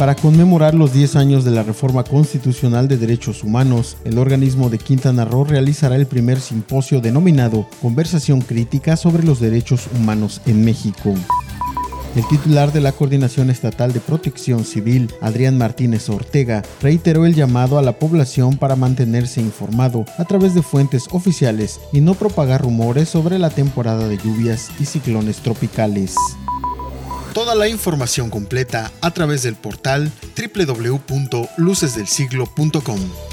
Para conmemorar los 10 años de la Reforma Constitucional de Derechos Humanos, el organismo de Quintana Roo realizará el primer simposio denominado Conversación Crítica sobre los Derechos Humanos en México. El titular de la Coordinación Estatal de Protección Civil, Adrián Martínez Ortega, reiteró el llamado a la población para mantenerse informado a través de fuentes oficiales y no propagar rumores sobre la temporada de lluvias y ciclones tropicales. Toda la información completa a través del portal www.lucesdelsiglo.com.